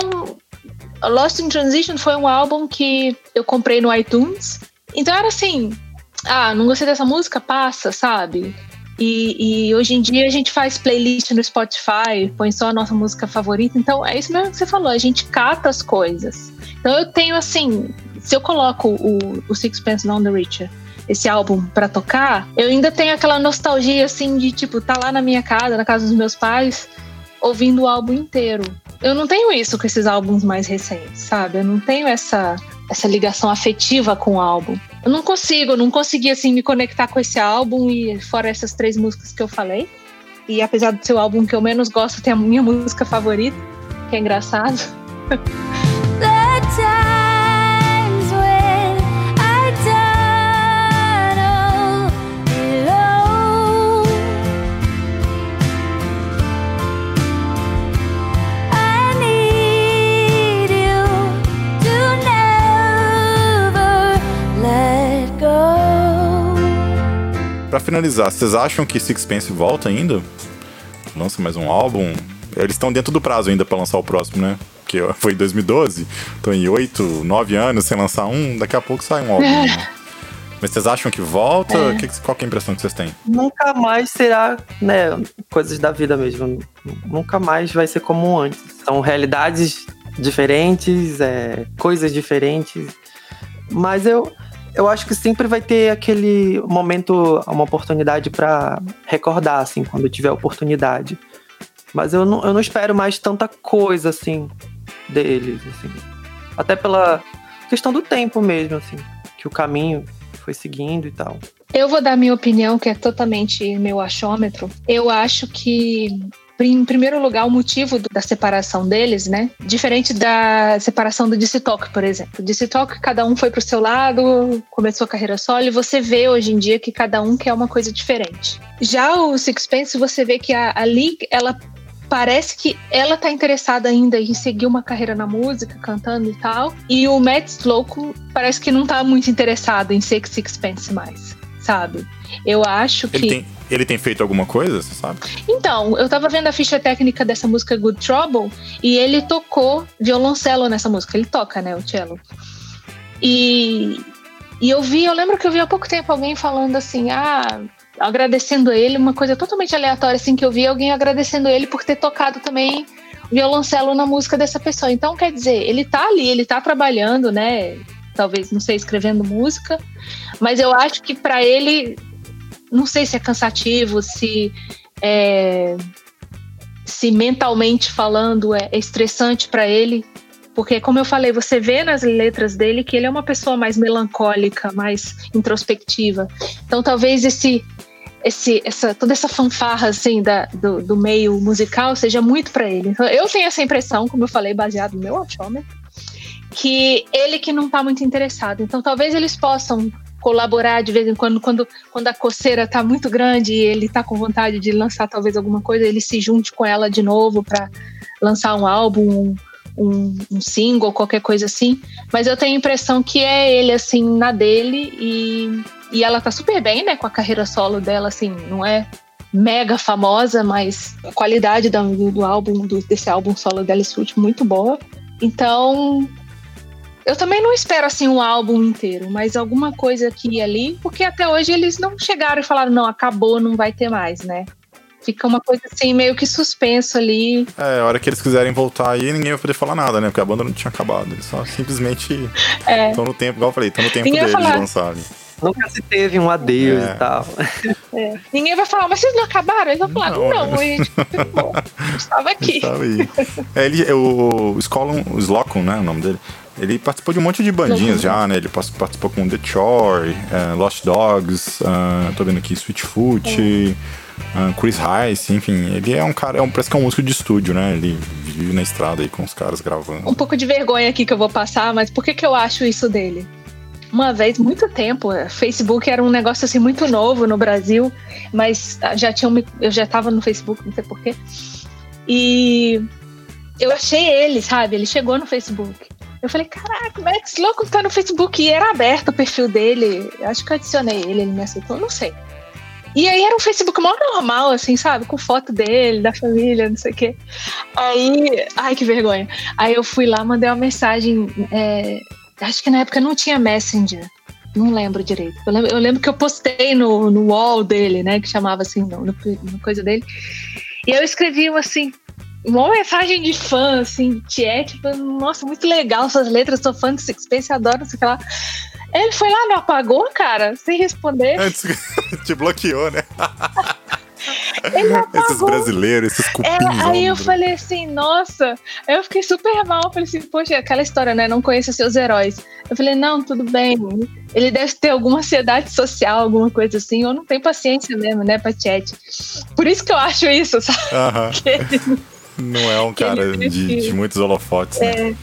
Lost in Transition foi um álbum que eu comprei no iTunes. Então era assim, ah, não gostei dessa música, passa, sabe? E, e, hoje em dia a gente faz playlist no Spotify, põe só a nossa música favorita. Então é isso mesmo que você falou, a gente cata as coisas. Então eu tenho assim, se eu coloco o, o Sixpence Down the Richer, esse álbum para tocar, eu ainda tenho aquela nostalgia assim de tipo, tá lá na minha casa, na casa dos meus pais, ouvindo o álbum inteiro. Eu não tenho isso com esses álbuns mais recentes, sabe? Eu não tenho essa essa ligação afetiva com o álbum. Eu não consigo, não consegui assim me conectar com esse álbum e fora essas três músicas que eu falei. E apesar de ser o álbum que eu menos gosto, tem a minha música favorita, que é engraçado. Finalizar, vocês acham que Sixpence volta ainda? Lança mais um álbum? Eles estão dentro do prazo ainda para lançar o próximo, né? Porque [LAUGHS] foi em 2012, estão em 8, 9 anos sem lançar um, daqui a pouco sai um álbum. Né? [LAUGHS] Mas vocês acham que volta? É. Que, qual que é a impressão que vocês têm? Nunca mais será, né, coisas da vida mesmo. Nunca mais vai ser como antes. São realidades diferentes, é, coisas diferentes. Mas eu, eu acho que sempre vai ter aquele momento, uma oportunidade para recordar, assim, quando tiver oportunidade. Mas eu não, eu não espero mais tanta coisa, assim, deles, assim. Até pela questão do tempo mesmo, assim, que o caminho foi seguindo e tal. Eu vou dar minha opinião, que é totalmente meu achômetro. Eu acho que em primeiro lugar, o motivo da separação deles, né? Diferente da separação do DC Talk, por exemplo. DC Talk, cada um foi pro seu lado, começou a carreira solo, e você vê hoje em dia que cada um quer uma coisa diferente. Já o Sixpence, você vê que a, a ela parece que ela tá interessada ainda em seguir uma carreira na música, cantando e tal. E o Matt Slocum parece que não tá muito interessado em ser Sixpence mais, sabe? Eu acho ele que. Tem, ele tem feito alguma coisa, você sabe? Então, eu tava vendo a ficha técnica dessa música Good Trouble e ele tocou violoncelo nessa música. Ele toca, né, o cello. E, e eu vi, eu lembro que eu vi há pouco tempo alguém falando assim, ah, agradecendo ele, uma coisa totalmente aleatória, assim, que eu vi alguém agradecendo ele por ter tocado também violoncelo na música dessa pessoa. Então, quer dizer, ele tá ali, ele tá trabalhando, né? Talvez, não sei, escrevendo música, mas eu acho que para ele não sei se é cansativo, se é, se mentalmente falando é, estressante para ele, porque como eu falei, você vê nas letras dele que ele é uma pessoa mais melancólica, mais introspectiva. Então talvez esse esse, essa, toda essa fanfarra assim da, do, do meio musical seja muito para ele. Então, eu tenho essa impressão, como eu falei, baseado no meu achômetro, que ele que não está muito interessado. Então talvez eles possam colaborar de vez em quando, quando, quando a coceira está muito grande e ele está com vontade de lançar talvez alguma coisa, ele se junte com ela de novo para lançar um álbum, um, um, single, qualquer coisa assim. Mas eu tenho a impressão que é ele, assim, na dele e, e ela tá super bem, né, com a carreira solo dela, assim, não é mega famosa, mas a qualidade do, do álbum, do, desse álbum solo dela é muito boa. Então, eu também não espero assim um álbum inteiro, mas alguma coisa aqui e ali, porque até hoje eles não chegaram e falaram, não, acabou, não vai ter mais, né? Fica uma coisa assim, meio que suspenso ali. É, a hora que eles quiserem voltar aí, ninguém vai poder falar nada, né? Porque a banda não tinha acabado. Eles só simplesmente estão é. no tempo, igual eu falei, estão no tempo ninguém deles de lançar. Nunca se teve um adeus é. e tal. [LAUGHS] É. Ninguém vai falar, mas vocês não acabaram? Eles vão falar, não, não a gente [LAUGHS] estava aqui. Estava aí. É, ele, o, o Scolon, o Slocum, né? O nome dele. Ele participou de um monte de bandinhas já, né? Ele participou com The Chore, uh, Lost Dogs, uh, tô vendo aqui Sweetfoot, uhum. uh, Chris Rice, enfim, ele é um cara, é um, parece que é um músico de estúdio, né? Ele vive na estrada aí com os caras gravando. Um pouco de vergonha aqui que eu vou passar, mas por que, que eu acho isso dele? uma vez, muito tempo. É, Facebook era um negócio assim muito novo no Brasil, mas já tinha eu já estava no Facebook, não sei porquê. E eu achei ele, sabe? Ele chegou no Facebook. Eu falei, caraca, que esse louco tá no Facebook? E era aberto o perfil dele. Acho que eu adicionei ele, ele me aceitou, não sei. E aí era um Facebook mó normal, assim, sabe? Com foto dele, da família, não sei o quê. Aí, ai, que vergonha. Aí eu fui lá, mandei uma mensagem. É, acho que na época não tinha Messenger. Não lembro direito. Eu lembro, eu lembro que eu postei no, no wall dele, né? Que chamava assim, no, no, no coisa dele. E eu escrevi assim, uma mensagem de fã, assim, que é tipo, nossa, muito legal suas letras, sou fã de Sixpence, adoro, sei lá. Ele foi lá, não apagou, cara, sem responder. Antes, [LAUGHS] te bloqueou, né? [LAUGHS] esses brasileiros, esses cupins. É, aí eu falei assim, nossa, eu fiquei super mal. Falei assim, poxa, aquela história, né? Não conheço seus heróis. Eu falei, não, tudo bem. Ele deve ter alguma ansiedade social, alguma coisa assim. Eu não tenho paciência mesmo, né, pra chat. Por isso que eu acho isso, sabe? Uh [LAUGHS] -huh. Não é um cara de, de, muitos holofotes, né? é. né?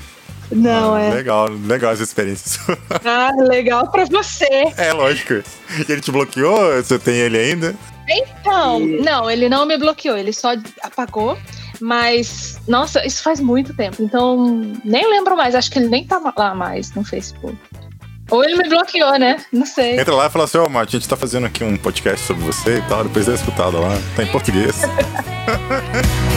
Não, ah, é. Legal, legal as experiências. [LAUGHS] Ah, legal pra você. É, lógico. E ele te bloqueou? Você tem ele ainda? Então, e... não, ele não me bloqueou, ele só apagou. Mas, nossa, isso faz muito tempo. Então, nem lembro mais. Acho que ele nem tá lá mais no Facebook. Ou ele me bloqueou, né? Não sei. Entra lá e fala assim: Ó, oh, Mate, a gente tá fazendo aqui um podcast sobre você e tal. Depois dá escutada lá. Tá em português. [LAUGHS]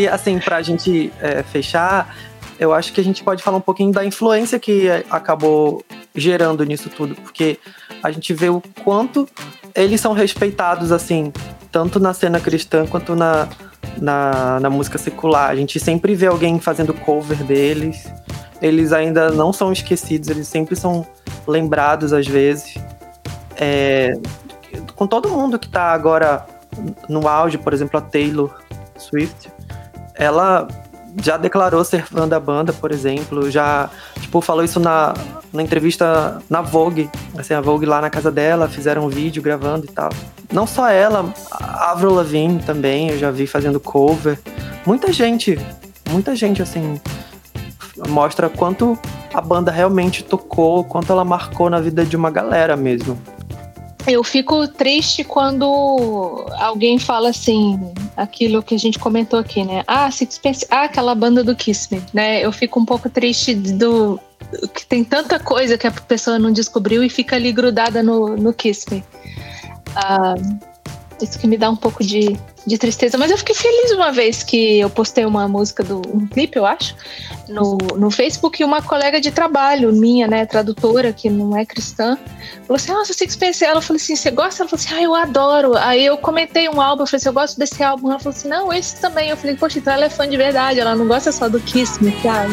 E, assim, pra gente é, fechar, eu acho que a gente pode falar um pouquinho da influência que acabou gerando nisso tudo, porque a gente vê o quanto eles são respeitados, assim, tanto na cena cristã quanto na, na, na música secular. A gente sempre vê alguém fazendo cover deles, eles ainda não são esquecidos, eles sempre são lembrados às vezes. É, com todo mundo que tá agora no auge, por exemplo, a Taylor Swift, ela já declarou ser fã da banda, por exemplo, já, tipo, falou isso na, na entrevista na Vogue, assim, a Vogue lá na casa dela, fizeram um vídeo gravando e tal. Não só ela, a Avril Lavigne também, eu já vi fazendo cover. Muita gente, muita gente, assim, mostra quanto a banda realmente tocou, quanto ela marcou na vida de uma galera mesmo. Eu fico triste quando alguém fala assim, aquilo que a gente comentou aqui, né? Ah, Sixpence, ah, aquela banda do Kiss Me, né? Eu fico um pouco triste do que tem tanta coisa que a pessoa não descobriu e fica ali grudada no, no Kiss Me. Ah, isso que me dá um pouco de, de tristeza. Mas eu fiquei feliz uma vez que eu postei uma música do um clipe, eu acho, no, no Facebook e uma colega de trabalho minha, né, tradutora, que não é cristã, falou assim: Nossa, Sixpence. Ela falou assim: Você gosta? Ela falou assim: Ah, eu adoro. Aí eu comentei um álbum, eu falei assim: Eu gosto desse álbum. Ela falou assim: Não, esse também. Eu falei: Poxa, então ela é fã de verdade, ela não gosta só do Kiss Me, sabe?